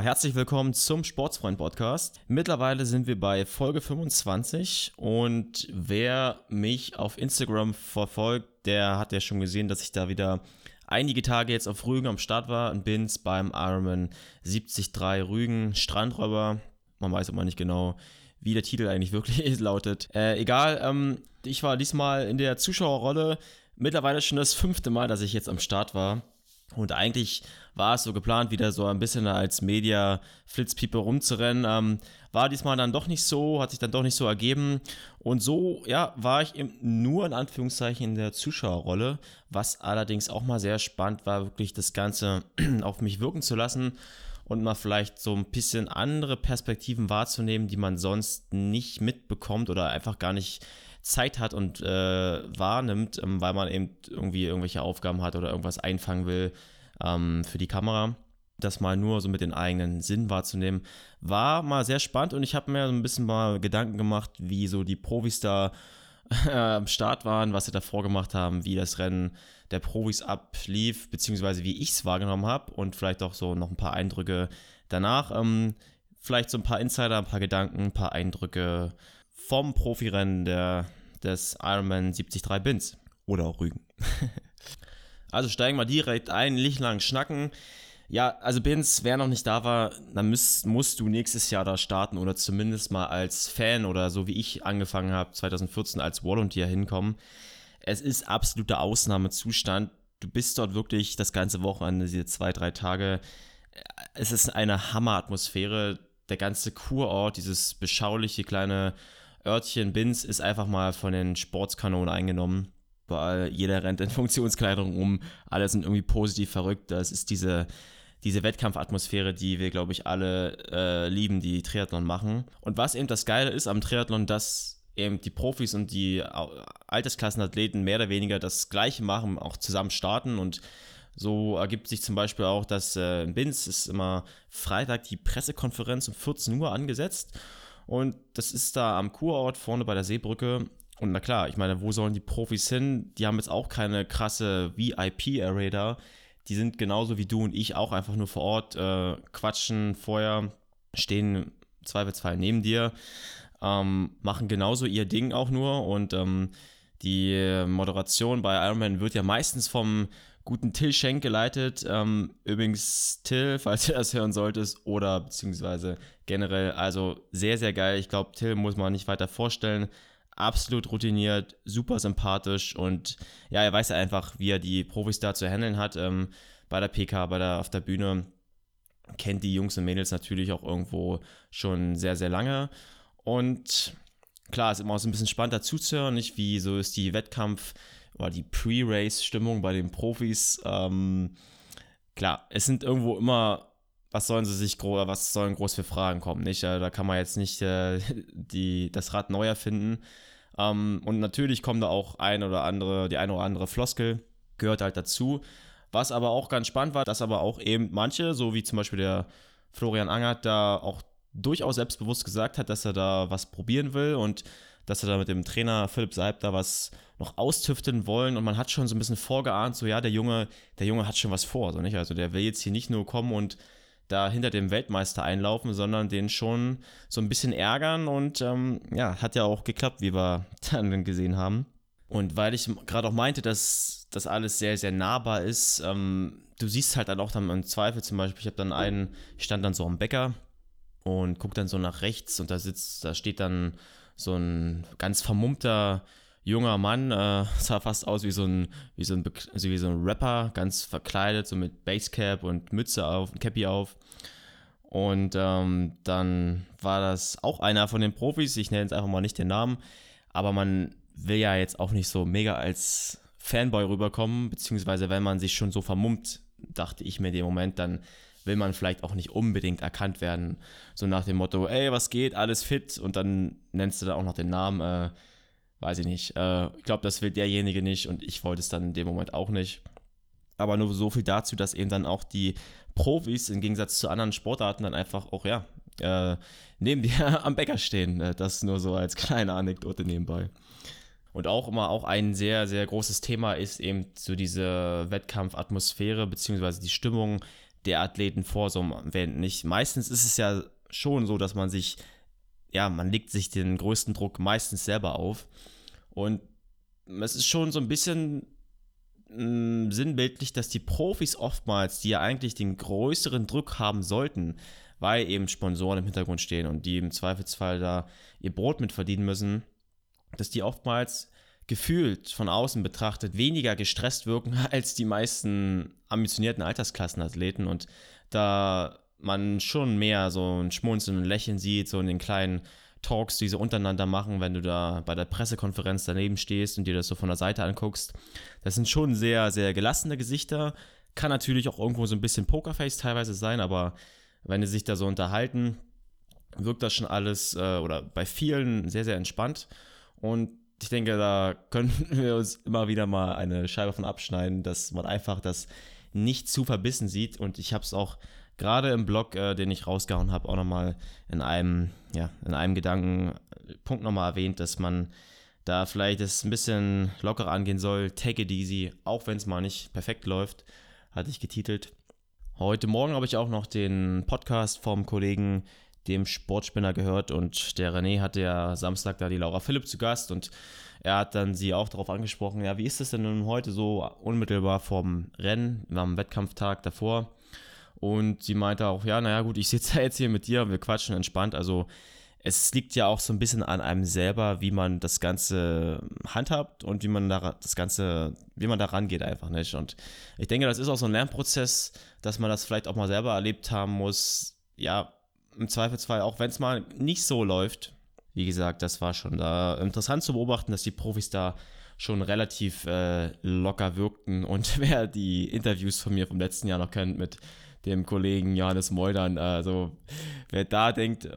Herzlich willkommen zum Sportsfreund Podcast. Mittlerweile sind wir bei Folge 25 und wer mich auf Instagram verfolgt, der hat ja schon gesehen, dass ich da wieder einige Tage jetzt auf Rügen am Start war und bin's beim Ironman 73 Rügen Strandräuber. Man weiß immer nicht genau, wie der Titel eigentlich wirklich lautet. Äh, egal, ähm, ich war diesmal in der Zuschauerrolle. Mittlerweile schon das fünfte Mal, dass ich jetzt am Start war. Und eigentlich war es so geplant, wieder so ein bisschen als Media-Flitzpiepe rumzurennen. Ähm, war diesmal dann doch nicht so, hat sich dann doch nicht so ergeben. Und so, ja, war ich eben nur in Anführungszeichen in der Zuschauerrolle, was allerdings auch mal sehr spannend war, wirklich das Ganze auf mich wirken zu lassen und mal vielleicht so ein bisschen andere Perspektiven wahrzunehmen, die man sonst nicht mitbekommt oder einfach gar nicht Zeit hat und äh, wahrnimmt, ähm, weil man eben irgendwie irgendwelche Aufgaben hat oder irgendwas einfangen will ähm, für die Kamera. Das mal nur so mit den eigenen Sinn wahrzunehmen, war mal sehr spannend und ich habe mir so ein bisschen mal Gedanken gemacht, wie so die Profis da äh, am Start waren, was sie davor gemacht haben, wie das Rennen der Profis ablief, beziehungsweise wie ich es wahrgenommen habe und vielleicht auch so noch ein paar Eindrücke danach. Ähm, vielleicht so ein paar Insider, ein paar Gedanken, ein paar Eindrücke vom Profirennen der, des Ironman 73 Bins oder auch Rügen. also steigen wir direkt ein, nicht lang schnacken. Ja, also Bins, wer noch nicht da war, dann müsst, musst du nächstes Jahr da starten oder zumindest mal als Fan oder so wie ich angefangen habe, 2014 als Volunteer hinkommen. Es ist absoluter Ausnahmezustand. Du bist dort wirklich das ganze Wochenende, diese zwei, drei Tage. Es ist eine Hammeratmosphäre. Der ganze Kurort, dieses beschauliche kleine Örtchen Binz ist einfach mal von den Sportskanonen eingenommen. Weil jeder rennt in Funktionskleidung um, alle sind irgendwie positiv verrückt. Das ist diese, diese Wettkampfatmosphäre, die wir, glaube ich, alle äh, lieben, die Triathlon machen. Und was eben das Geile ist am Triathlon, dass eben die Profis und die Altersklassenathleten mehr oder weniger das Gleiche machen, auch zusammen starten und so ergibt sich zum Beispiel auch, dass äh, in Binz ist immer Freitag die Pressekonferenz um 14 Uhr angesetzt und das ist da am Kurort vorne bei der Seebrücke. Und na klar, ich meine, wo sollen die Profis hin? Die haben jetzt auch keine krasse VIP-Array da. Die sind genauso wie du und ich auch einfach nur vor Ort, äh, quatschen vorher, stehen im Zweifelsfall neben dir, ähm, machen genauso ihr Ding auch nur. Und ähm, die Moderation bei Ironman wird ja meistens vom guten Till Schenk geleitet. Ähm, übrigens, Till, falls du das hören solltest, oder beziehungsweise generell, also sehr, sehr geil. Ich glaube, Till muss man nicht weiter vorstellen. Absolut routiniert, super sympathisch und ja, er weiß ja einfach, wie er die Profis da zu handeln hat. Ähm, bei der PK, bei der, auf der Bühne kennt die Jungs und Mädels natürlich auch irgendwo schon sehr, sehr lange. Und klar, ist immer auch so ein bisschen spannend dazu zu hören, nicht wie so ist die Wettkampf- oder die Pre-Race-Stimmung bei den Profis. Ähm, klar, es sind irgendwo immer, was sollen sie sich groß, was sollen groß für Fragen kommen, nicht? Da kann man jetzt nicht äh, die, das Rad neu erfinden. Ähm, und natürlich kommt da auch ein oder andere, die eine oder andere Floskel, gehört halt dazu. Was aber auch ganz spannend war, dass aber auch eben manche, so wie zum Beispiel der Florian Angert, da auch durchaus selbstbewusst gesagt hat, dass er da was probieren will und dass er da mit dem Trainer Philipp Seib da was noch austüften wollen und man hat schon so ein bisschen vorgeahnt, so ja, der Junge, der Junge hat schon was vor, so nicht? Also der will jetzt hier nicht nur kommen und da hinter dem Weltmeister einlaufen, sondern den schon so ein bisschen ärgern und ähm, ja, hat ja auch geklappt, wie wir dann gesehen haben. Und weil ich gerade auch meinte, dass das alles sehr, sehr nahbar ist, ähm, du siehst halt dann auch dann im Zweifel zum Beispiel, ich habe dann einen, ich stand dann so am Bäcker und guck dann so nach rechts und da sitzt, da steht dann so ein ganz vermummter junger Mann, äh, sah fast aus wie so ein, wie so ein, also wie so ein Rapper, ganz verkleidet, so mit Basecap und Mütze auf, und Cappy auf. Und ähm, dann war das auch einer von den Profis, ich nenne jetzt einfach mal nicht den Namen, aber man will ja jetzt auch nicht so mega als Fanboy rüberkommen, beziehungsweise wenn man sich schon so vermummt, dachte ich mir in dem Moment, dann will man vielleicht auch nicht unbedingt erkannt werden. So nach dem Motto, ey, was geht, alles fit und dann nennst du da auch noch den Namen, äh, weiß ich nicht. Äh, ich glaube, das will derjenige nicht und ich wollte es dann in dem Moment auch nicht. Aber nur so viel dazu, dass eben dann auch die Profis im Gegensatz zu anderen Sportarten dann einfach auch, ja, äh, neben dir am Bäcker stehen. Äh, das nur so als kleine Anekdote nebenbei. Und auch immer auch ein sehr, sehr großes Thema ist eben so diese Wettkampfatmosphäre beziehungsweise die Stimmung der Athleten vor so einem Event nicht. Meistens ist es ja schon so, dass man sich, ja, man legt sich den größten Druck meistens selber auf. Und es ist schon so ein bisschen mh, mm, sinnbildlich, dass die Profis oftmals, die ja eigentlich den größeren Druck haben sollten, weil eben Sponsoren im Hintergrund stehen und die im Zweifelsfall da ihr Brot mit verdienen müssen, dass die oftmals gefühlt von außen betrachtet weniger gestresst wirken als die meisten ambitionierten Altersklassenathleten und da man schon mehr so ein Schmunzeln und Lächeln sieht, so in den kleinen Talks, die sie untereinander machen, wenn du da bei der Pressekonferenz daneben stehst und dir das so von der Seite anguckst. Das sind schon sehr, sehr gelassene Gesichter. Kann natürlich auch irgendwo so ein bisschen Pokerface teilweise sein, aber wenn sie sich da so unterhalten, wirkt das schon alles äh, oder bei vielen sehr, sehr entspannt. Und ich denke, da können wir uns immer wieder mal eine Scheibe von abschneiden, dass man einfach das nicht zu verbissen sieht. Und ich habe es auch gerade im Blog, äh, den ich rausgehauen habe, auch nochmal in einem, ja, in einem Gedankenpunkt nochmal erwähnt, dass man da vielleicht es ein bisschen lockerer angehen soll. Take it easy, auch wenn es mal nicht perfekt läuft, hatte ich getitelt. Heute Morgen habe ich auch noch den Podcast vom Kollegen dem Sportspinner gehört und der René hatte ja Samstag da die Laura Philipp zu Gast und er hat dann sie auch darauf angesprochen, ja, wie ist es denn nun heute so unmittelbar vorm Rennen, am Wettkampftag davor? Und sie meinte auch, ja, naja gut, ich sitze jetzt hier mit dir, wir quatschen entspannt, also es liegt ja auch so ein bisschen an einem selber, wie man das Ganze handhabt und wie man da das Ganze, wie man da rangeht einfach nicht. Und ich denke, das ist auch so ein Lernprozess, dass man das vielleicht auch mal selber erlebt haben muss. Ja, im Zweifelsfall, auch wenn es mal nicht so läuft, wie gesagt, das war schon da interessant zu beobachten, dass die Profis da schon relativ äh, locker wirkten. Und wer die Interviews von mir vom letzten Jahr noch kennt mit dem Kollegen Johannes Moldern, also wer da denkt,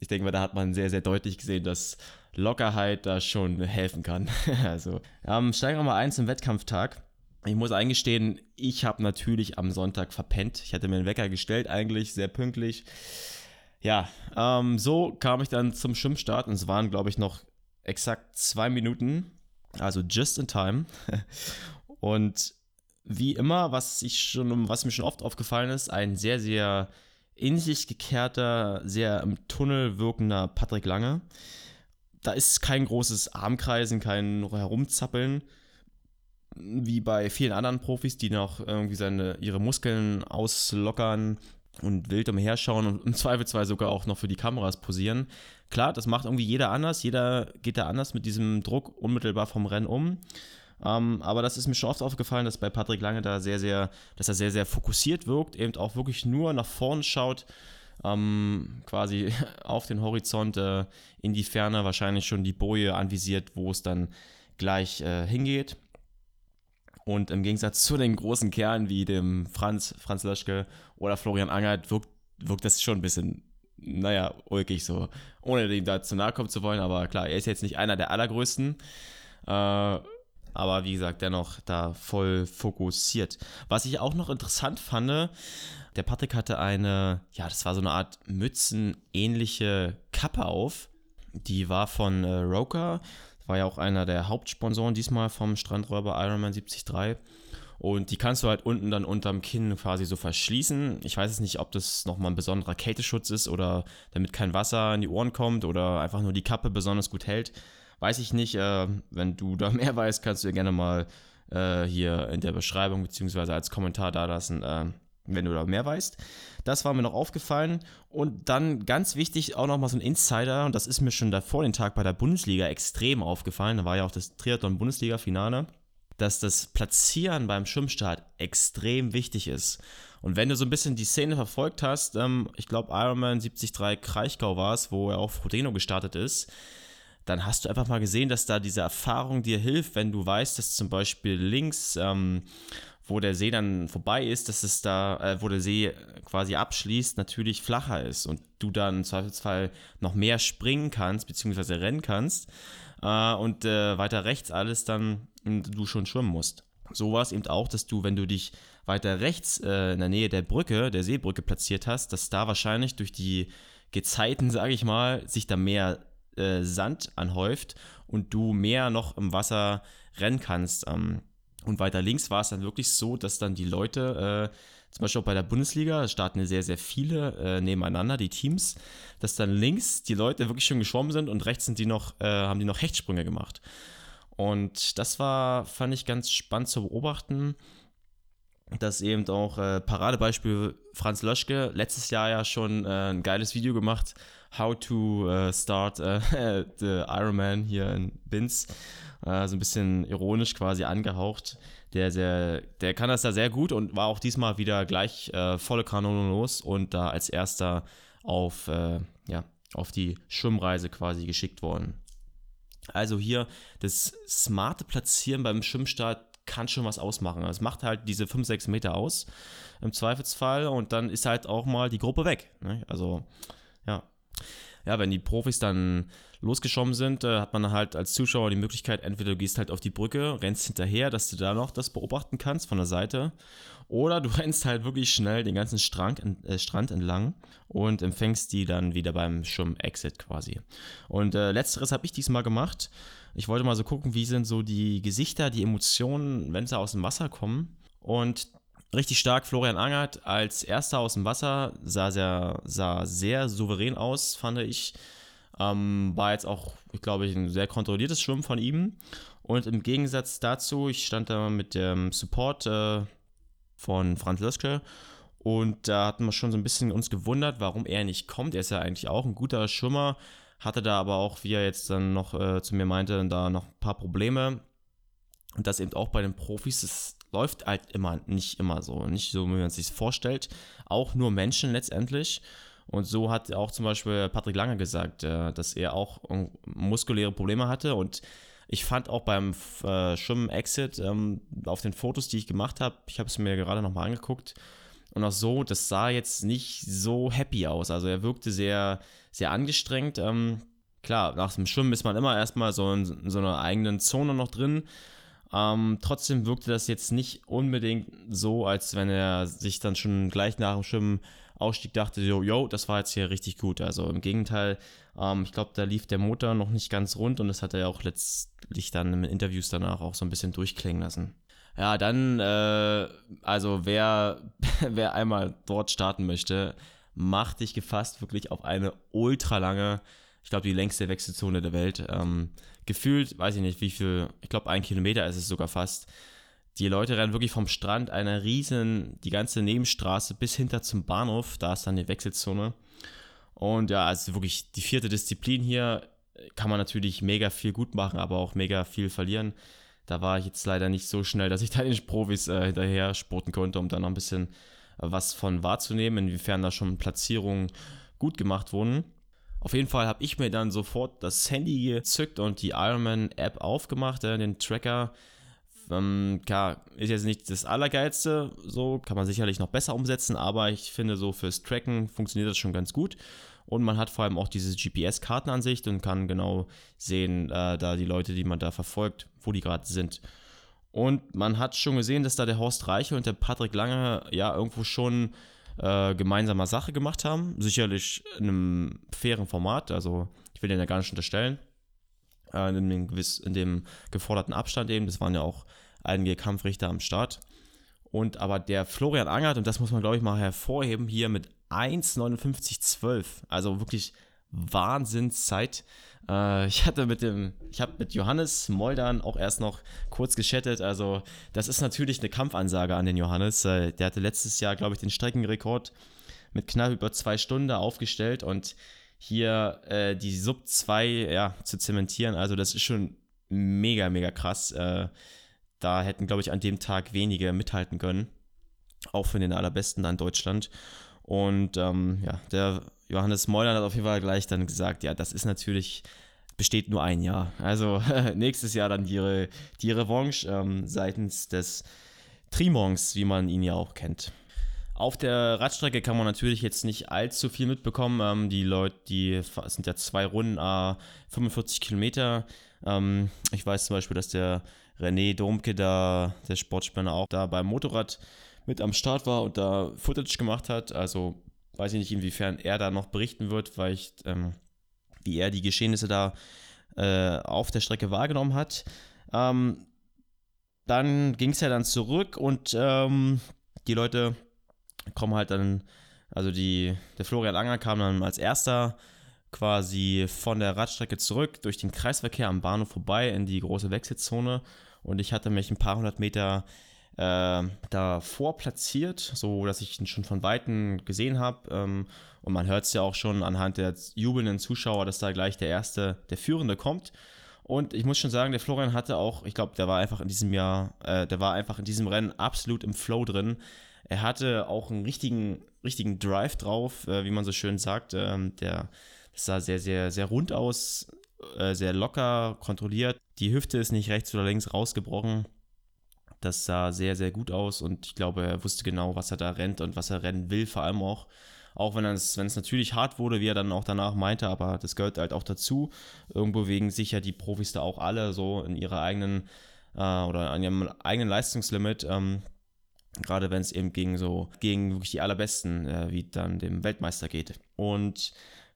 ich denke mal, da hat man sehr, sehr deutlich gesehen, dass Lockerheit da schon helfen kann. also ähm, steigen wir mal eins im Wettkampftag. Ich muss eingestehen, ich habe natürlich am Sonntag verpennt. Ich hatte mir einen Wecker gestellt, eigentlich sehr pünktlich. Ja, ähm, so kam ich dann zum Schwimmstart und es waren, glaube ich, noch exakt zwei Minuten, also just in time. und wie immer, was ich schon, was mir schon oft aufgefallen ist, ein sehr, sehr in sich gekehrter, sehr im Tunnel wirkender Patrick Lange. Da ist kein großes Armkreisen, kein Herumzappeln, wie bei vielen anderen Profis, die noch irgendwie seine, ihre Muskeln auslockern, und wild umherschauen und im Zweifelsfall sogar auch noch für die Kameras posieren. Klar, das macht irgendwie jeder anders. Jeder geht da anders mit diesem Druck unmittelbar vom Rennen um. Ähm, aber das ist mir schon oft aufgefallen, dass bei Patrick Lange da sehr, sehr, dass er sehr, sehr fokussiert wirkt, eben auch wirklich nur nach vorne schaut, ähm, quasi auf den Horizont äh, in die Ferne, wahrscheinlich schon die Boje anvisiert, wo es dann gleich äh, hingeht. Und im Gegensatz zu den großen Kerlen wie dem Franz, Franz Löschke oder Florian Angert wirkt, wirkt das schon ein bisschen, naja, ulkig so. Ohne ihm da zu nahe kommen zu wollen, aber klar, er ist jetzt nicht einer der allergrößten. Äh, aber wie gesagt, dennoch da voll fokussiert. Was ich auch noch interessant fand, der Patrick hatte eine, ja, das war so eine Art Mützenähnliche Kappe auf. Die war von äh, Roker war ja auch einer der Hauptsponsoren diesmal vom Strandräuber Ironman 73. Und die kannst du halt unten dann unterm Kinn quasi so verschließen. Ich weiß jetzt nicht, ob das nochmal ein besonderer Kälteschutz ist oder damit kein Wasser in die Ohren kommt oder einfach nur die Kappe besonders gut hält. Weiß ich nicht. Äh, wenn du da mehr weißt, kannst du dir gerne mal äh, hier in der Beschreibung beziehungsweise als Kommentar da lassen, äh, wenn du da mehr weißt. Das war mir noch aufgefallen. Und dann ganz wichtig auch nochmal so ein Insider, und das ist mir schon davor den Tag bei der Bundesliga extrem aufgefallen. Da war ja auch das Triathlon-Bundesliga-Finale, dass das Platzieren beim Schwimmstart extrem wichtig ist. Und wenn du so ein bisschen die Szene verfolgt hast, ähm, ich glaube Ironman 73 Kraichgau war es, wo er auch Frodeno gestartet ist, dann hast du einfach mal gesehen, dass da diese Erfahrung dir hilft, wenn du weißt, dass zum Beispiel links ähm, wo der See dann vorbei ist, dass es da, äh, wo der See quasi abschließt, natürlich flacher ist und du dann im Zweifelsfall noch mehr springen kannst, beziehungsweise rennen kannst äh, und äh, weiter rechts alles dann du schon schwimmen musst. So war es eben auch, dass du, wenn du dich weiter rechts äh, in der Nähe der Brücke, der Seebrücke platziert hast, dass da wahrscheinlich durch die Gezeiten, sage ich mal, sich da mehr äh, Sand anhäuft und du mehr noch im Wasser rennen kannst. Ähm, und weiter links war es dann wirklich so, dass dann die Leute äh, zum Beispiel auch bei der Bundesliga, starten sehr, sehr viele äh, nebeneinander, die Teams, dass dann links die Leute wirklich schon geschwommen sind und rechts sind die noch, äh, haben die noch Hechtsprünge gemacht. Und das war, fand ich ganz spannend zu beobachten, dass eben auch äh, Paradebeispiel Franz Löschke letztes Jahr ja schon äh, ein geiles Video gemacht, How to uh, Start uh, the Ironman hier in Binz. Uh, so ein bisschen ironisch quasi angehaucht. Der, sehr, der kann das da sehr gut und war auch diesmal wieder gleich volle Kanone los und da als erster auf, ja, auf die Schwimmreise quasi geschickt worden. Also hier das smarte Platzieren beim Schwimmstart kann schon was ausmachen. Es macht halt diese 5, 6 Meter aus im Zweifelsfall und dann ist halt auch mal die Gruppe weg. Ne? Also ja. Ja, wenn die Profis dann losgeschwommen sind, äh, hat man halt als Zuschauer die Möglichkeit, entweder du gehst halt auf die Brücke, rennst hinterher, dass du da noch das beobachten kannst von der Seite, oder du rennst halt wirklich schnell den ganzen Strand, äh, Strand entlang und empfängst die dann wieder beim Schwimm-Exit quasi. Und äh, letzteres habe ich diesmal gemacht. Ich wollte mal so gucken, wie sind so die Gesichter, die Emotionen, wenn sie aus dem Wasser kommen. Und richtig stark Florian Angert als erster aus dem Wasser, sah sehr, sah sehr souverän aus, fand ich. Ähm, war jetzt auch, ich glaube, ein sehr kontrolliertes Schwimmen von ihm. Und im Gegensatz dazu, ich stand da mit dem Support äh, von Franz Löschke und da hatten wir schon so ein bisschen uns gewundert, warum er nicht kommt. Er ist ja eigentlich auch ein guter Schwimmer, hatte da aber auch, wie er jetzt dann noch äh, zu mir meinte, da noch ein paar Probleme. Und das eben auch bei den Profis, es läuft halt immer nicht immer so, nicht so, wie man es sich vorstellt. Auch nur Menschen letztendlich. Und so hat auch zum Beispiel Patrick Lange gesagt, äh, dass er auch muskuläre Probleme hatte. Und ich fand auch beim äh, Schwimmen-Exit ähm, auf den Fotos, die ich gemacht habe, ich habe es mir gerade nochmal angeguckt, und auch so, das sah jetzt nicht so happy aus. Also er wirkte sehr, sehr angestrengt. Ähm, klar, nach dem Schwimmen ist man immer erstmal so in so einer eigenen Zone noch drin. Ähm, trotzdem wirkte das jetzt nicht unbedingt so, als wenn er sich dann schon gleich nach dem Schwimmen Ausstieg dachte, so, yo, das war jetzt hier richtig gut. Also im Gegenteil, ähm, ich glaube, da lief der Motor noch nicht ganz rund und das hat er ja auch letztlich dann in Interviews danach auch so ein bisschen durchklingen lassen. Ja, dann, äh, also wer, wer einmal dort starten möchte, mach dich gefasst wirklich auf eine ultra lange, ich glaube, die längste Wechselzone der Welt. Ähm, gefühlt, weiß ich nicht, wie viel, ich glaube, ein Kilometer ist es sogar fast. Die Leute rennen wirklich vom Strand einer riesen, die ganze Nebenstraße bis hinter zum Bahnhof, da ist dann die Wechselzone. Und ja, also wirklich die vierte Disziplin hier kann man natürlich mega viel gut machen, aber auch mega viel verlieren. Da war ich jetzt leider nicht so schnell, dass ich da den Profis äh, hinterher sporten konnte, um da noch ein bisschen äh, was von wahrzunehmen, inwiefern da schon Platzierungen gut gemacht wurden. Auf jeden Fall habe ich mir dann sofort das Handy gezückt und die Ironman-App aufgemacht, äh, den Tracker. Ähm, klar, ist jetzt nicht das Allergeilste, so kann man sicherlich noch besser umsetzen, aber ich finde, so fürs Tracken funktioniert das schon ganz gut. Und man hat vor allem auch diese GPS-Kartenansicht und kann genau sehen, äh, da die Leute, die man da verfolgt, wo die gerade sind. Und man hat schon gesehen, dass da der Horst Reiche und der Patrick Lange ja irgendwo schon äh, gemeinsamer Sache gemacht haben. Sicherlich in einem fairen Format, also ich will den ja gar nicht unterstellen. Äh, in, dem gewiss, in dem geforderten Abstand eben, das waren ja auch einige Kampfrichter am Start. Und aber der Florian Angert, und das muss man glaube ich mal hervorheben, hier mit 1,59,12. Also wirklich Wahnsinnszeit. Äh, ich hatte mit dem, ich habe mit Johannes Moldern auch erst noch kurz geschattet. Also, das ist natürlich eine Kampfansage an den Johannes. Äh, der hatte letztes Jahr, glaube ich, den Streckenrekord mit knapp über zwei Stunden aufgestellt und hier äh, die Sub 2 ja, zu zementieren. Also, das ist schon mega, mega krass. Äh, da hätten, glaube ich, an dem Tag wenige mithalten können. Auch für den allerbesten an Deutschland. Und ähm, ja, der Johannes Meulern hat auf jeden Fall gleich dann gesagt, ja, das ist natürlich, besteht nur ein Jahr. Also nächstes Jahr dann die, die Revanche ähm, seitens des Trimons, wie man ihn ja auch kennt. Auf der Radstrecke kann man natürlich jetzt nicht allzu viel mitbekommen. Ähm, die Leute, die sind ja zwei Runden, äh, 45 Kilometer. Ähm, ich weiß zum Beispiel, dass der René Domke da, der Sportspanner, auch da beim Motorrad mit am Start war und da Footage gemacht hat. Also weiß ich nicht, inwiefern er da noch berichten wird, weil ich, ähm, wie er die Geschehnisse da äh, auf der Strecke wahrgenommen hat. Ähm, dann ging es ja dann zurück und ähm, die Leute kommen halt dann, also die, der Florian Anger kam dann als erster quasi von der Radstrecke zurück durch den Kreisverkehr am Bahnhof vorbei in die große Wechselzone und ich hatte mich ein paar hundert Meter äh, davor platziert, so dass ich ihn schon von Weitem gesehen habe. Ähm, und man hört es ja auch schon anhand der jubelnden Zuschauer, dass da gleich der erste, der Führende kommt. Und ich muss schon sagen, der Florian hatte auch, ich glaube, der war einfach in diesem Jahr, äh, der war einfach in diesem Rennen absolut im Flow drin. Er hatte auch einen richtigen, richtigen Drive drauf, äh, wie man so schön sagt. Ähm, der das sah sehr, sehr, sehr rund aus, äh, sehr locker, kontrolliert. Die Hüfte ist nicht rechts oder links rausgebrochen. Das sah sehr, sehr gut aus und ich glaube, er wusste genau, was er da rennt und was er rennen will, vor allem auch. Auch wenn es, wenn es natürlich hart wurde, wie er dann auch danach meinte, aber das gehört halt auch dazu. Irgendwo wegen sich ja die Profis da auch alle so in ihrer eigenen äh, oder an ihrem eigenen Leistungslimit. Ähm, gerade wenn es eben gegen so, gegen wirklich die allerbesten, äh, wie dann dem Weltmeister geht. Und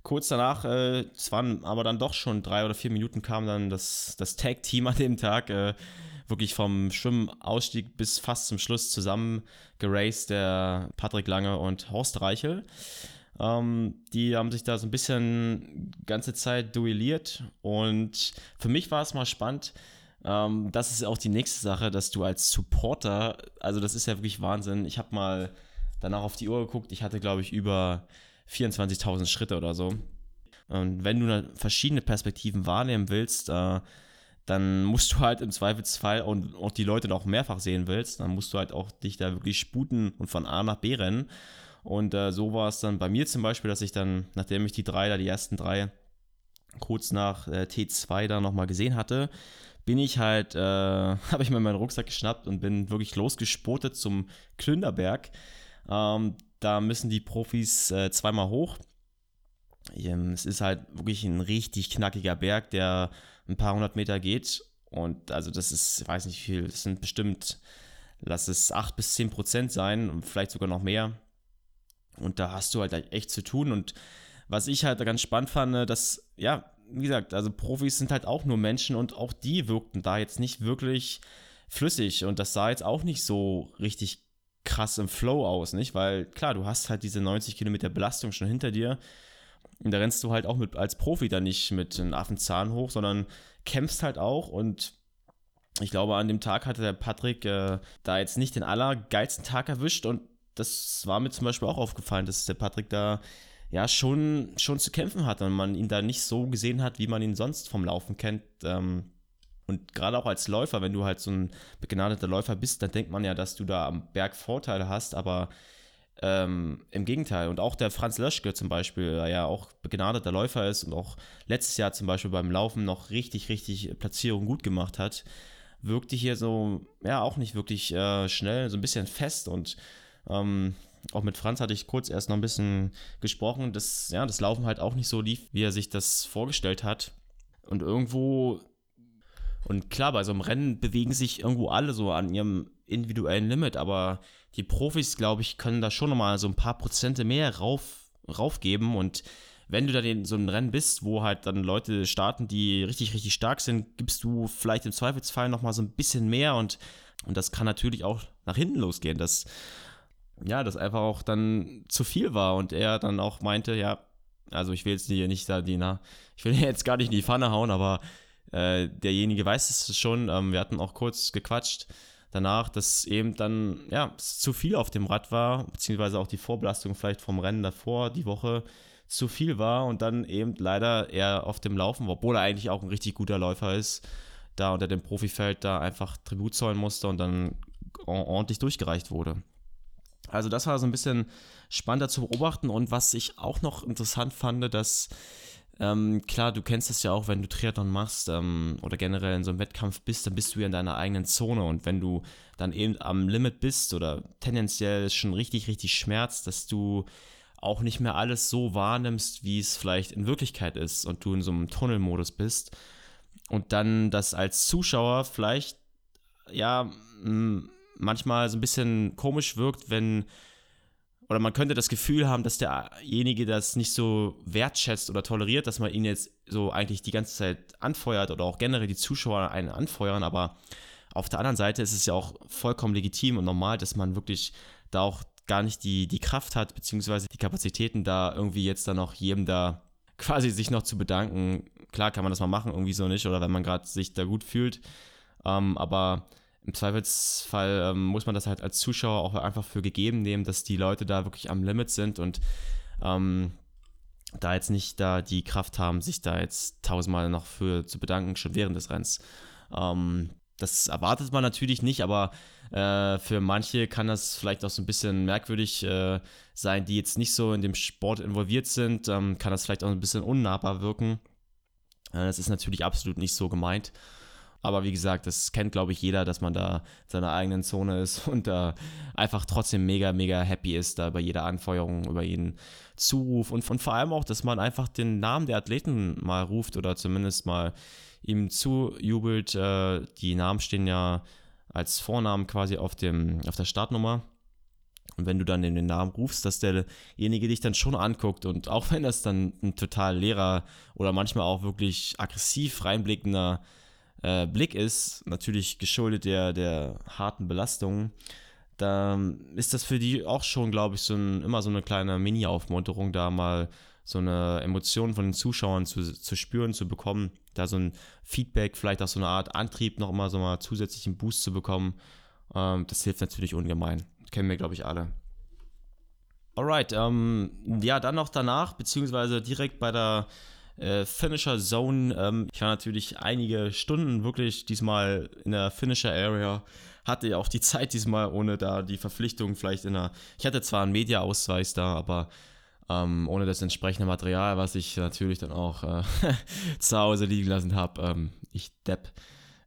kurz danach, äh, es waren aber dann doch schon drei oder vier Minuten, kam dann das, das Tag-Team an dem Tag. Äh, wirklich vom Schwimmausstieg bis fast zum Schluss zusammen geraced, der Patrick Lange und Horst Reichel. Ähm, die haben sich da so ein bisschen ganze Zeit duelliert und für mich war es mal spannend. Ähm, das ist auch die nächste Sache, dass du als Supporter, also das ist ja wirklich Wahnsinn. Ich habe mal danach auf die Uhr geguckt, ich hatte glaube ich über 24.000 Schritte oder so. Und wenn du verschiedene Perspektiven wahrnehmen willst, äh, dann musst du halt im Zweifelsfall und auch die Leute noch mehrfach sehen willst, dann musst du halt auch dich da wirklich sputen und von A nach B rennen. Und äh, so war es dann bei mir zum Beispiel, dass ich dann, nachdem ich die drei, da die ersten drei, kurz nach äh, T2 da nochmal gesehen hatte, bin ich halt, äh, habe ich mir meinen Rucksack geschnappt und bin wirklich losgespotet zum Klünderberg. Ähm, da müssen die Profis äh, zweimal hoch. Ähm, es ist halt wirklich ein richtig knackiger Berg, der ein paar hundert Meter geht. Und also das ist, ich weiß nicht viel, das sind bestimmt, lass es acht bis zehn Prozent sein und vielleicht sogar noch mehr. Und da hast du halt echt zu tun. Und was ich halt ganz spannend fand, dass, ja, wie gesagt, also Profis sind halt auch nur Menschen und auch die wirkten da jetzt nicht wirklich flüssig. Und das sah jetzt auch nicht so richtig krass im Flow aus, nicht? Weil klar, du hast halt diese 90 Kilometer Belastung schon hinter dir und da rennst du halt auch mit, als Profi dann nicht mit einem Affenzahn hoch, sondern kämpfst halt auch und ich glaube, an dem Tag hatte der Patrick äh, da jetzt nicht den allergeilsten Tag erwischt und das war mir zum Beispiel auch aufgefallen, dass der Patrick da ja schon, schon zu kämpfen hat und man ihn da nicht so gesehen hat, wie man ihn sonst vom Laufen kennt. Ähm, und gerade auch als Läufer, wenn du halt so ein begnadeter Läufer bist, dann denkt man ja, dass du da am Berg Vorteile hast, aber ähm, Im Gegenteil. Und auch der Franz Löschke zum Beispiel, der ja auch begnadeter Läufer ist und auch letztes Jahr zum Beispiel beim Laufen noch richtig, richtig Platzierung gut gemacht hat, wirkte hier so, ja, auch nicht wirklich äh, schnell, so ein bisschen fest. Und ähm, auch mit Franz hatte ich kurz erst noch ein bisschen gesprochen, dass ja, das Laufen halt auch nicht so lief, wie er sich das vorgestellt hat. Und irgendwo, und klar, bei so einem Rennen bewegen sich irgendwo alle so an ihrem individuellen Limit, aber die Profis, glaube ich, können da schon nochmal so ein paar Prozente mehr rauf, raufgeben. Und wenn du da in so einem Rennen bist, wo halt dann Leute starten, die richtig, richtig stark sind, gibst du vielleicht im Zweifelsfall nochmal so ein bisschen mehr. Und, und das kann natürlich auch nach hinten losgehen, dass, ja, das einfach auch dann zu viel war. Und er dann auch meinte, ja, also ich will jetzt hier nicht da ich will jetzt gar nicht in die Pfanne hauen, aber äh, derjenige weiß es schon, ähm, wir hatten auch kurz gequatscht, danach, dass eben dann ja zu viel auf dem Rad war, beziehungsweise auch die Vorbelastung vielleicht vom Rennen davor, die Woche zu viel war und dann eben leider eher auf dem Laufen, obwohl er eigentlich auch ein richtig guter Läufer ist, da unter dem Profifeld da einfach Tribut zollen musste und dann ordentlich durchgereicht wurde. Also das war so ein bisschen spannender zu beobachten und was ich auch noch interessant fand, dass ähm, klar, du kennst das ja auch, wenn du Triathlon machst ähm, oder generell in so einem Wettkampf bist, dann bist du ja in deiner eigenen Zone. Und wenn du dann eben am Limit bist oder tendenziell schon richtig, richtig schmerzt, dass du auch nicht mehr alles so wahrnimmst, wie es vielleicht in Wirklichkeit ist und du in so einem Tunnelmodus bist und dann das als Zuschauer vielleicht ja manchmal so ein bisschen komisch wirkt, wenn oder man könnte das Gefühl haben, dass derjenige das nicht so wertschätzt oder toleriert, dass man ihn jetzt so eigentlich die ganze Zeit anfeuert oder auch generell die Zuschauer einen anfeuern, aber auf der anderen Seite ist es ja auch vollkommen legitim und normal, dass man wirklich da auch gar nicht die, die Kraft hat, beziehungsweise die Kapazitäten da irgendwie jetzt dann noch jedem da quasi sich noch zu bedanken. Klar kann man das mal machen, irgendwie so nicht, oder wenn man gerade sich da gut fühlt. Ähm, aber im Zweifelsfall ähm, muss man das halt als Zuschauer auch einfach für gegeben nehmen, dass die Leute da wirklich am Limit sind und ähm, da jetzt nicht da die Kraft haben, sich da jetzt tausendmal noch für zu bedanken, schon während des Rennens. Ähm, das erwartet man natürlich nicht, aber äh, für manche kann das vielleicht auch so ein bisschen merkwürdig äh, sein, die jetzt nicht so in dem Sport involviert sind, ähm, kann das vielleicht auch ein bisschen unnahbar wirken. Äh, das ist natürlich absolut nicht so gemeint. Aber wie gesagt, das kennt, glaube ich, jeder, dass man da in seiner eigenen Zone ist und da einfach trotzdem mega, mega happy ist, da bei jeder Anfeuerung, über jeden Zuruf und, und vor allem auch, dass man einfach den Namen der Athleten mal ruft oder zumindest mal ihm zujubelt. Äh, die Namen stehen ja als Vornamen quasi auf, dem, auf der Startnummer. Und wenn du dann den Namen rufst, dass derjenige dich dann schon anguckt und auch wenn das dann ein total leerer oder manchmal auch wirklich aggressiv reinblickender äh, Blick ist, natürlich geschuldet der, der harten Belastung, da ist das für die auch schon, glaube ich, so ein, immer so eine kleine Mini-Aufmunterung, da mal so eine Emotion von den Zuschauern zu, zu spüren, zu bekommen, da so ein Feedback, vielleicht auch so eine Art Antrieb noch immer so mal zusätzlichen Boost zu bekommen. Ähm, das hilft natürlich ungemein. Kennen wir, glaube ich, alle. Alright, ähm, ja, dann noch danach, beziehungsweise direkt bei der äh, Finisher Zone. Ähm, ich war natürlich einige Stunden wirklich diesmal in der Finisher Area. Hatte auch die Zeit diesmal, ohne da die Verpflichtung vielleicht in der. Ich hatte zwar einen Media-Ausweis da, aber ähm, ohne das entsprechende Material, was ich natürlich dann auch äh, zu Hause liegen lassen habe. Ähm, ich Depp.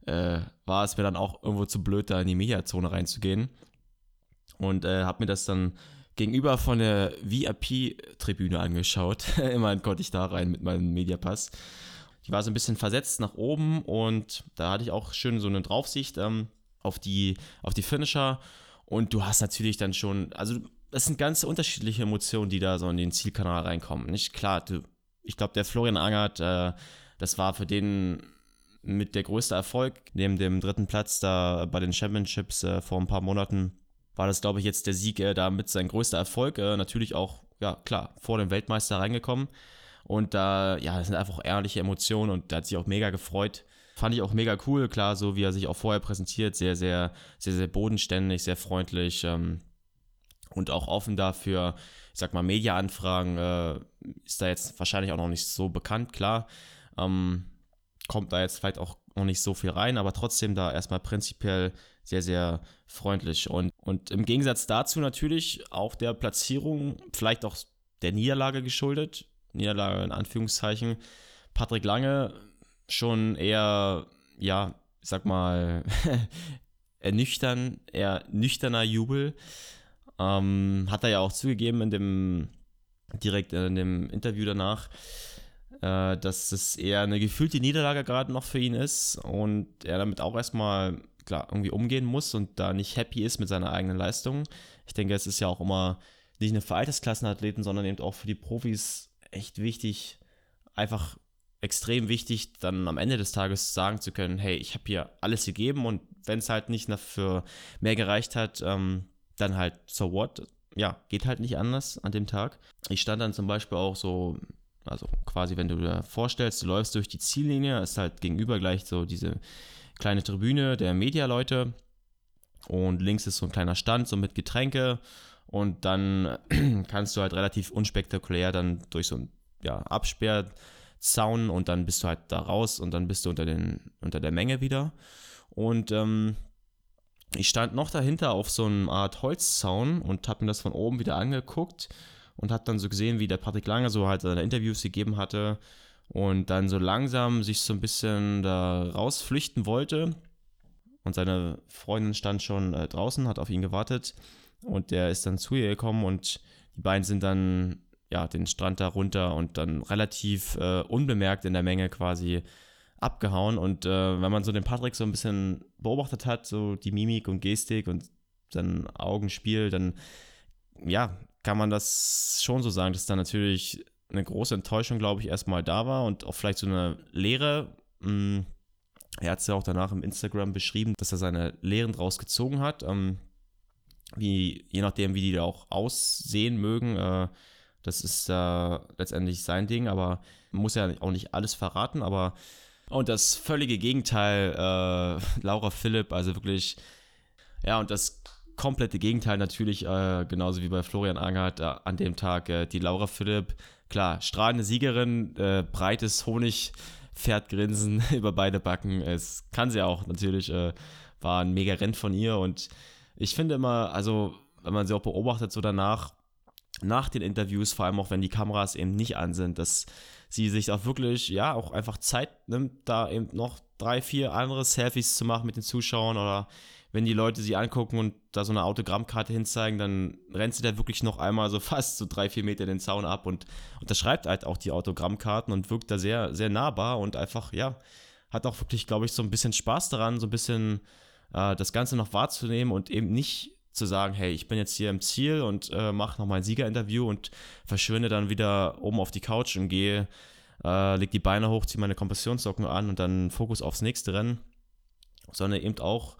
Äh, war es mir dann auch irgendwo zu blöd, da in die Mediazone reinzugehen. Und äh, habe mir das dann gegenüber von der VIP-Tribüne angeschaut. Immerhin konnte ich da rein mit meinem Mediapass. Die war so ein bisschen versetzt nach oben und da hatte ich auch schön so eine Draufsicht ähm, auf, die, auf die Finisher. Und du hast natürlich dann schon, also das sind ganz unterschiedliche Emotionen, die da so in den Zielkanal reinkommen. Nicht klar, du, ich glaube, der Florian Angert, äh, das war für den mit der größte Erfolg, neben dem dritten Platz da bei den Championships äh, vor ein paar Monaten, war das, glaube ich, jetzt der Sieg äh, damit sein größter Erfolg. Äh, natürlich auch, ja, klar, vor dem Weltmeister reingekommen. Und da, ja, das sind einfach ehrliche Emotionen und da hat sich auch mega gefreut. Fand ich auch mega cool, klar, so wie er sich auch vorher präsentiert, sehr, sehr, sehr, sehr bodenständig, sehr freundlich. Ähm, und auch offen dafür, ich sag mal, Media-Anfragen äh, ist da jetzt wahrscheinlich auch noch nicht so bekannt, klar. Ähm, kommt da jetzt vielleicht auch noch nicht so viel rein, aber trotzdem da erstmal prinzipiell sehr, sehr freundlich. Und, und im Gegensatz dazu natürlich auch der Platzierung, vielleicht auch der Niederlage geschuldet, Niederlage in Anführungszeichen, Patrick Lange schon eher, ja, ich sag mal, ernüchtern, eher nüchterner Jubel. Ähm, hat er ja auch zugegeben in dem, direkt in dem Interview danach, äh, dass es eher eine gefühlte Niederlage gerade noch für ihn ist und er damit auch erstmal klar irgendwie umgehen muss und da nicht happy ist mit seiner eigenen Leistung. Ich denke, es ist ja auch immer nicht nur für Altersklassenathleten, sondern eben auch für die Profis echt wichtig, einfach extrem wichtig, dann am Ende des Tages sagen zu können, hey, ich habe hier alles gegeben und wenn es halt nicht für mehr gereicht hat, ähm, dann halt, so what? Ja, geht halt nicht anders an dem Tag. Ich stand dann zum Beispiel auch so, also quasi, wenn du dir vorstellst, du läufst durch die Ziellinie, ist halt gegenüber gleich so diese kleine Tribüne der Medialeute. Und links ist so ein kleiner Stand, so mit Getränke. Und dann kannst du halt relativ unspektakulär dann durch so ein ja, Absperrzaun und dann bist du halt da raus und dann bist du unter, den, unter der Menge wieder. Und ähm, ich stand noch dahinter auf so einer Art Holzzaun und habe mir das von oben wieder angeguckt und habe dann so gesehen, wie der Patrick Lange so halt seine Interviews gegeben hatte und dann so langsam sich so ein bisschen da rausflüchten wollte. Und seine Freundin stand schon äh, draußen, hat auf ihn gewartet und der ist dann zu ihr gekommen und die beiden sind dann ja den Strand da runter und dann relativ äh, unbemerkt in der Menge quasi abgehauen. Und äh, wenn man so den Patrick so ein bisschen beobachtet hat, so die Mimik und Gestik und sein Augenspiel, dann ja, kann man das schon so sagen, dass da natürlich eine große Enttäuschung, glaube ich, erstmal da war und auch vielleicht so eine Lehre. Hm, er hat es ja auch danach im Instagram beschrieben, dass er seine Lehren draus gezogen hat. Ähm, wie, je nachdem, wie die da auch aussehen mögen. Äh, das ist äh, letztendlich sein Ding, aber muss ja auch nicht alles verraten, aber und das völlige Gegenteil, äh, Laura Philipp, also wirklich, ja, und das komplette Gegenteil natürlich, äh, genauso wie bei Florian Angert äh, an dem Tag, äh, die Laura Philipp, klar, strahlende Siegerin, äh, breites Honigpferdgrinsen über beide Backen, es kann sie auch natürlich, äh, war ein mega Renn von ihr. Und ich finde immer, also wenn man sie auch beobachtet, so danach, nach den Interviews, vor allem auch wenn die Kameras eben nicht an sind, dass sie sich auch wirklich, ja, auch einfach Zeit nimmt, da eben noch drei, vier andere Selfies zu machen mit den Zuschauern oder wenn die Leute sie angucken und da so eine Autogrammkarte hinzeigen, dann rennt sie da wirklich noch einmal so fast so drei, vier Meter den Zaun ab und unterschreibt halt auch die Autogrammkarten und wirkt da sehr, sehr nahbar und einfach, ja, hat auch wirklich, glaube ich, so ein bisschen Spaß daran, so ein bisschen äh, das Ganze noch wahrzunehmen und eben nicht zu sagen, hey, ich bin jetzt hier im Ziel und äh, mache noch mein Siegerinterview und verschwinde dann wieder oben auf die Couch und gehe, äh, leg die Beine hoch, ziehe meine Kompressionssocken an und dann Fokus aufs nächste Rennen, sondern eben auch,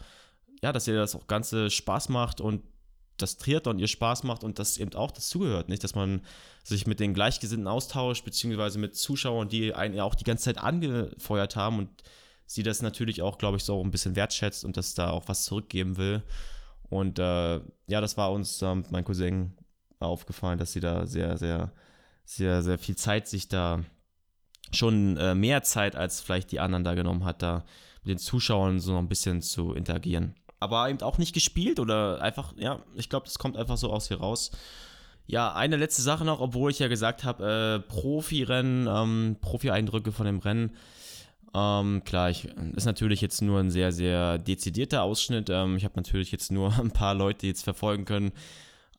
ja, dass ihr das auch Ganze Spaß macht und das Triathlon ihr Spaß macht und das eben auch dazugehört, nicht? Dass man sich mit den Gleichgesinnten austauscht, beziehungsweise mit Zuschauern, die einen ja auch die ganze Zeit angefeuert haben und sie das natürlich auch, glaube ich, so ein bisschen wertschätzt und das da auch was zurückgeben will. Und äh, ja, das war uns, äh, mein Cousin, aufgefallen, dass sie da sehr, sehr, sehr, sehr viel Zeit sich da schon äh, mehr Zeit als vielleicht die anderen da genommen hat, da mit den Zuschauern so noch ein bisschen zu interagieren. Aber eben auch nicht gespielt oder einfach, ja, ich glaube, das kommt einfach so aus hier raus. Ja, eine letzte Sache noch, obwohl ich ja gesagt habe, äh, Profi-Rennen, ähm, Profi-Eindrücke von dem Rennen. Ähm, klar, ich, ist natürlich jetzt nur ein sehr, sehr dezidierter Ausschnitt. Ähm, ich habe natürlich jetzt nur ein paar Leute jetzt verfolgen können.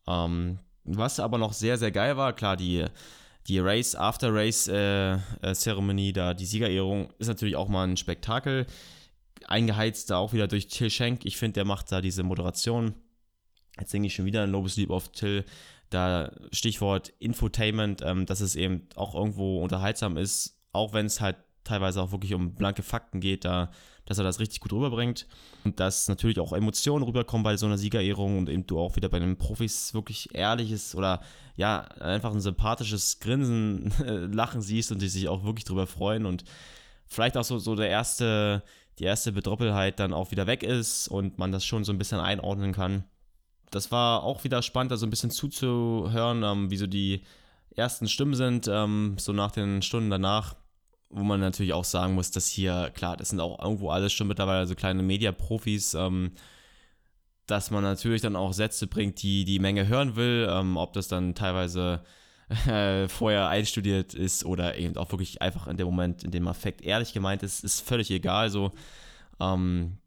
Ähm, was aber noch sehr, sehr geil war, klar, die, die Race After Race äh, äh, Zeremonie, da die Siegerehrung, ist natürlich auch mal ein Spektakel. Eingeheizt da auch wieder durch Till Schenk. Ich finde, der macht da diese Moderation. Jetzt denke ich schon wieder ein Lobeslieb auf Till. Da Stichwort Infotainment, ähm, dass es eben auch irgendwo unterhaltsam ist, auch wenn es halt teilweise auch wirklich um blanke Fakten geht, da, dass er das richtig gut rüberbringt. Und dass natürlich auch Emotionen rüberkommen bei so einer Siegerehrung und eben du auch wieder bei den Profis wirklich ehrliches oder ja, einfach ein sympathisches Grinsen, Lachen siehst und die sich auch wirklich drüber freuen und vielleicht auch so, so der erste, die erste Bedroppelheit dann auch wieder weg ist und man das schon so ein bisschen einordnen kann. Das war auch wieder spannend, da so ein bisschen zuzuhören, ähm, wie so die ersten Stimmen sind, ähm, so nach den Stunden danach wo man natürlich auch sagen muss, dass hier, klar, das sind auch irgendwo alles schon mittlerweile so kleine Media-Profis, ähm, dass man natürlich dann auch Sätze bringt, die die Menge hören will, ähm, ob das dann teilweise äh, vorher einstudiert ist oder eben auch wirklich einfach in dem Moment, in dem Affekt ehrlich gemeint ist, ist völlig egal. So, ähm,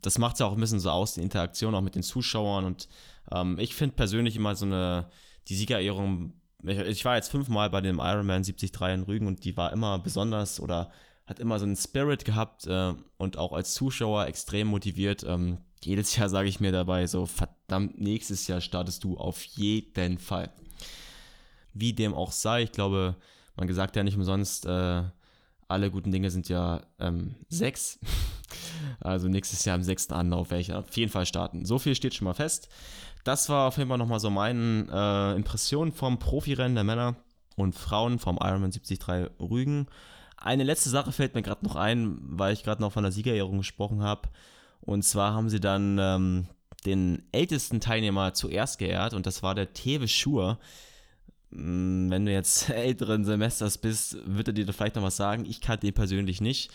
das macht es ja auch ein bisschen so aus, die Interaktion auch mit den Zuschauern und ähm, ich finde persönlich immer so eine, die Siegerehrung ich war jetzt fünfmal bei dem Ironman 73 in Rügen und die war immer besonders oder hat immer so einen Spirit gehabt äh, und auch als Zuschauer extrem motiviert. Ähm, jedes Jahr sage ich mir dabei so, verdammt, nächstes Jahr startest du auf jeden Fall. Wie dem auch sei, ich glaube, man gesagt ja nicht umsonst, äh, alle guten Dinge sind ja ähm, sechs. Also nächstes Jahr am 6. Anlauf werde ich auf jeden Fall starten. So viel steht schon mal fest. Das war auf jeden Fall nochmal so meine äh, Impression vom Profirennen der Männer und Frauen vom Ironman 73 Rügen. Eine letzte Sache fällt mir gerade noch ein, weil ich gerade noch von der Siegerehrung gesprochen habe. Und zwar haben sie dann ähm, den ältesten Teilnehmer zuerst geehrt und das war der Tewe Schur. Hm, wenn du jetzt älteren Semesters bist, wird er dir vielleicht noch was sagen. Ich kannte ihn persönlich nicht.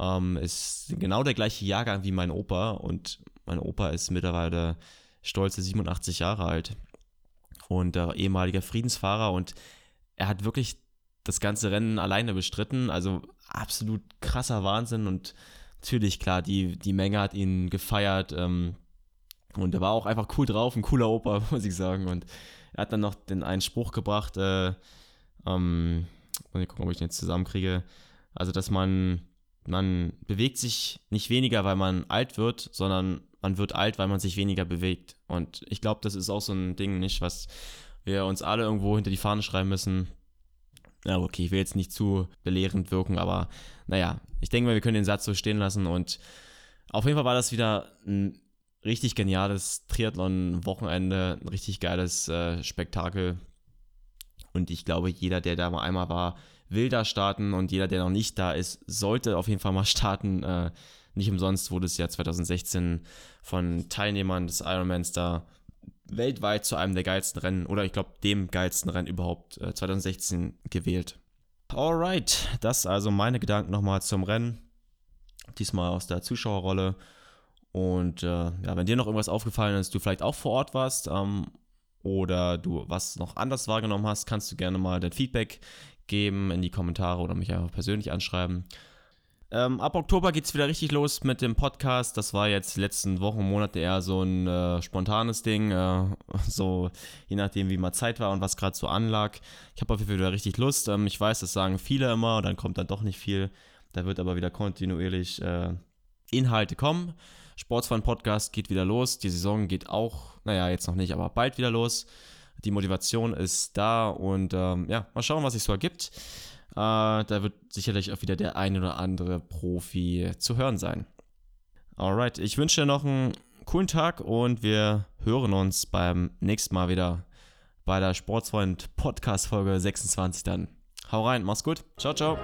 Ähm, ist genau der gleiche Jahrgang wie mein Opa und mein Opa ist mittlerweile stolze 87 Jahre alt und äh, ehemaliger Friedensfahrer und er hat wirklich das ganze Rennen alleine bestritten, also absolut krasser Wahnsinn und natürlich, klar, die, die Menge hat ihn gefeiert ähm, und er war auch einfach cool drauf, ein cooler Opa, muss ich sagen. Und er hat dann noch den einen Spruch gebracht, äh, ähm, ich gucken, ob ich den jetzt zusammenkriege, also dass man man bewegt sich nicht weniger, weil man alt wird, sondern man wird alt, weil man sich weniger bewegt. Und ich glaube, das ist auch so ein Ding, nicht, was wir uns alle irgendwo hinter die Fahne schreiben müssen. Ja, okay, ich will jetzt nicht zu belehrend wirken, aber naja, ich denke mal, wir können den Satz so stehen lassen und auf jeden Fall war das wieder ein richtig geniales Triathlon-Wochenende, ein richtig geiles äh, Spektakel. Und ich glaube, jeder, der da mal einmal war, will da starten und jeder, der noch nicht da ist, sollte auf jeden Fall mal starten. Äh, nicht umsonst wurde es ja 2016 von Teilnehmern des Ironmans da weltweit zu einem der geilsten Rennen oder ich glaube dem geilsten Rennen überhaupt äh, 2016 gewählt. Alright, das also meine Gedanken nochmal zum Rennen. Diesmal aus der Zuschauerrolle. Und äh, ja, wenn dir noch irgendwas aufgefallen ist, du vielleicht auch vor Ort warst ähm, oder du was noch anders wahrgenommen hast, kannst du gerne mal dein Feedback geben in die Kommentare oder mich einfach persönlich anschreiben. Ähm, ab Oktober geht es wieder richtig los mit dem Podcast. Das war jetzt die letzten Wochen, Monate eher so ein äh, spontanes Ding. Äh, so je nachdem, wie mal Zeit war und was gerade so anlag. Ich habe auf jeden Fall wieder richtig Lust. Ähm, ich weiß, das sagen viele immer, dann kommt dann doch nicht viel. Da wird aber wieder kontinuierlich äh, Inhalte kommen. Sportsfan Podcast geht wieder los. Die Saison geht auch, naja, jetzt noch nicht, aber bald wieder los. Die Motivation ist da und ähm, ja, mal schauen, was sich so ergibt. Äh, da wird sicherlich auch wieder der ein oder andere Profi zu hören sein. Alright, ich wünsche dir noch einen coolen Tag und wir hören uns beim nächsten Mal wieder bei der Sportsfreund Podcast Folge 26 dann. Hau rein, mach's gut. Ciao, ciao.